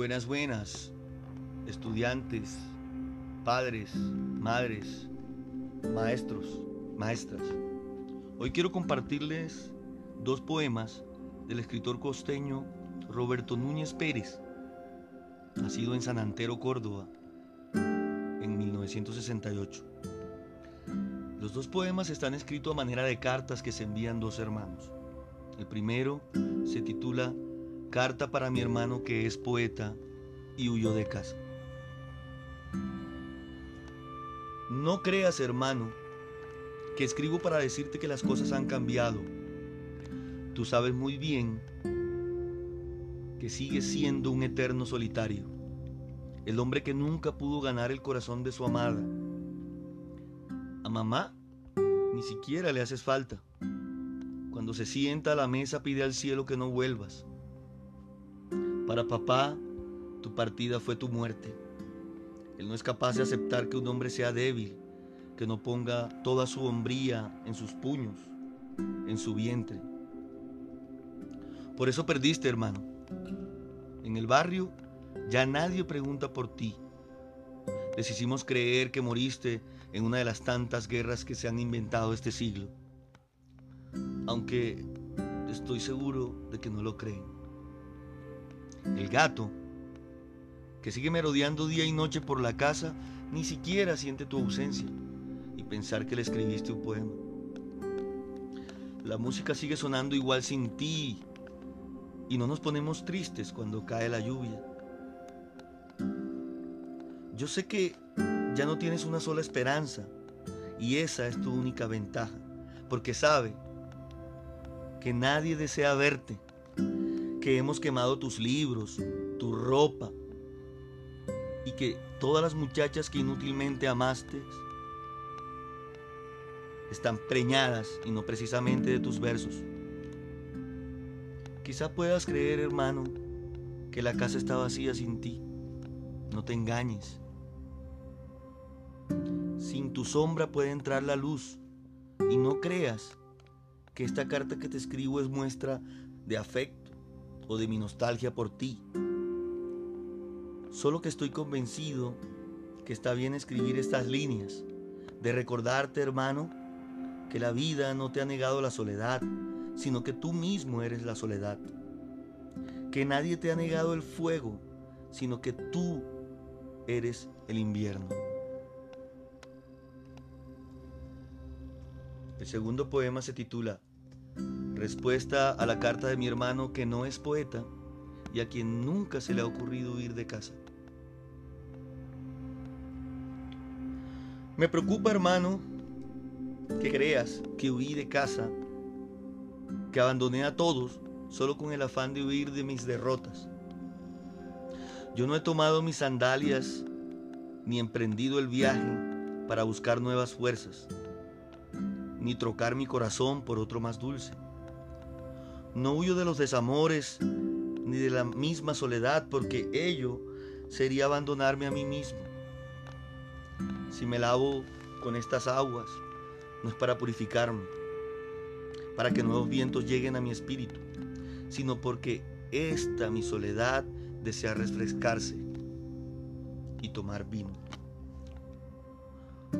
Buenas, buenas, estudiantes, padres, madres, maestros, maestras. Hoy quiero compartirles dos poemas del escritor costeño Roberto Núñez Pérez, nacido en San Antero, Córdoba, en 1968. Los dos poemas están escritos a manera de cartas que se envían dos hermanos. El primero se titula Carta para mi hermano que es poeta y huyó de casa. No creas, hermano, que escribo para decirte que las cosas han cambiado. Tú sabes muy bien que sigues siendo un eterno solitario, el hombre que nunca pudo ganar el corazón de su amada. A mamá ni siquiera le haces falta. Cuando se sienta a la mesa pide al cielo que no vuelvas. Para papá, tu partida fue tu muerte. Él no es capaz de aceptar que un hombre sea débil, que no ponga toda su hombría en sus puños, en su vientre. Por eso perdiste, hermano. En el barrio ya nadie pregunta por ti. Les hicimos creer que moriste en una de las tantas guerras que se han inventado este siglo. Aunque estoy seguro de que no lo creen. El gato, que sigue merodeando día y noche por la casa, ni siquiera siente tu ausencia y pensar que le escribiste un poema. La música sigue sonando igual sin ti y no nos ponemos tristes cuando cae la lluvia. Yo sé que ya no tienes una sola esperanza y esa es tu única ventaja, porque sabe que nadie desea verte que hemos quemado tus libros, tu ropa y que todas las muchachas que inútilmente amaste están preñadas y no precisamente de tus versos. Quizá puedas creer, hermano, que la casa está vacía sin ti. No te engañes. Sin tu sombra puede entrar la luz y no creas que esta carta que te escribo es muestra de afecto o de mi nostalgia por ti. Solo que estoy convencido que está bien escribir estas líneas, de recordarte, hermano, que la vida no te ha negado la soledad, sino que tú mismo eres la soledad. Que nadie te ha negado el fuego, sino que tú eres el invierno. El segundo poema se titula Respuesta a la carta de mi hermano que no es poeta y a quien nunca se le ha ocurrido huir de casa. Me preocupa, hermano, que creas que huí de casa, que abandoné a todos solo con el afán de huir de mis derrotas. Yo no he tomado mis sandalias ni emprendido el viaje para buscar nuevas fuerzas, ni trocar mi corazón por otro más dulce. No huyo de los desamores ni de la misma soledad, porque ello sería abandonarme a mí mismo. Si me lavo con estas aguas, no es para purificarme, para que nuevos vientos lleguen a mi espíritu, sino porque esta mi soledad desea refrescarse y tomar vino,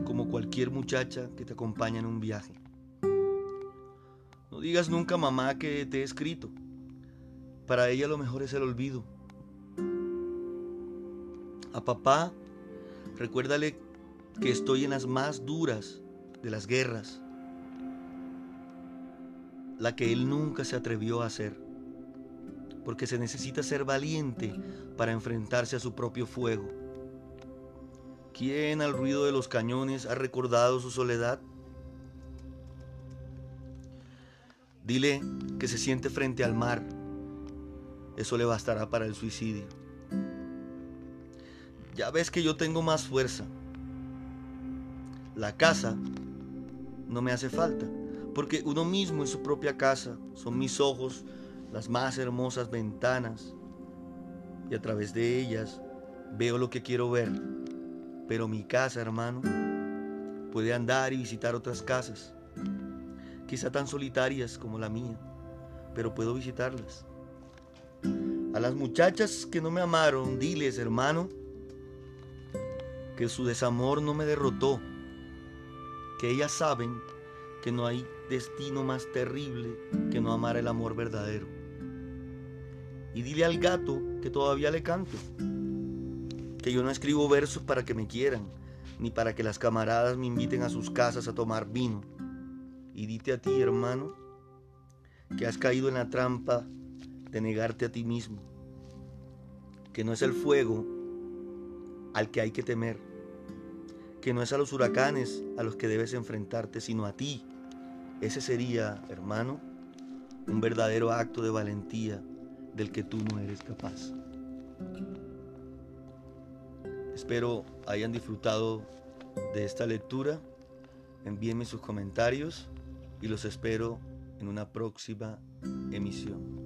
como cualquier muchacha que te acompaña en un viaje. No digas nunca mamá que te he escrito. Para ella lo mejor es el olvido. A papá, recuérdale que estoy en las más duras de las guerras, la que él nunca se atrevió a hacer, porque se necesita ser valiente para enfrentarse a su propio fuego. ¿Quién al ruido de los cañones ha recordado su soledad? Dile que se siente frente al mar. Eso le bastará para el suicidio. Ya ves que yo tengo más fuerza. La casa no me hace falta, porque uno mismo es su propia casa. Son mis ojos las más hermosas ventanas y a través de ellas veo lo que quiero ver. Pero mi casa, hermano, puede andar y visitar otras casas quizá tan solitarias como la mía, pero puedo visitarlas. A las muchachas que no me amaron, diles, hermano, que su desamor no me derrotó, que ellas saben que no hay destino más terrible que no amar el amor verdadero. Y dile al gato que todavía le canto, que yo no escribo versos para que me quieran, ni para que las camaradas me inviten a sus casas a tomar vino. Y dite a ti, hermano, que has caído en la trampa de negarte a ti mismo, que no es el fuego al que hay que temer, que no es a los huracanes a los que debes enfrentarte, sino a ti. Ese sería, hermano, un verdadero acto de valentía del que tú no eres capaz. Espero hayan disfrutado de esta lectura. Envíenme sus comentarios y los espero en una próxima emisión.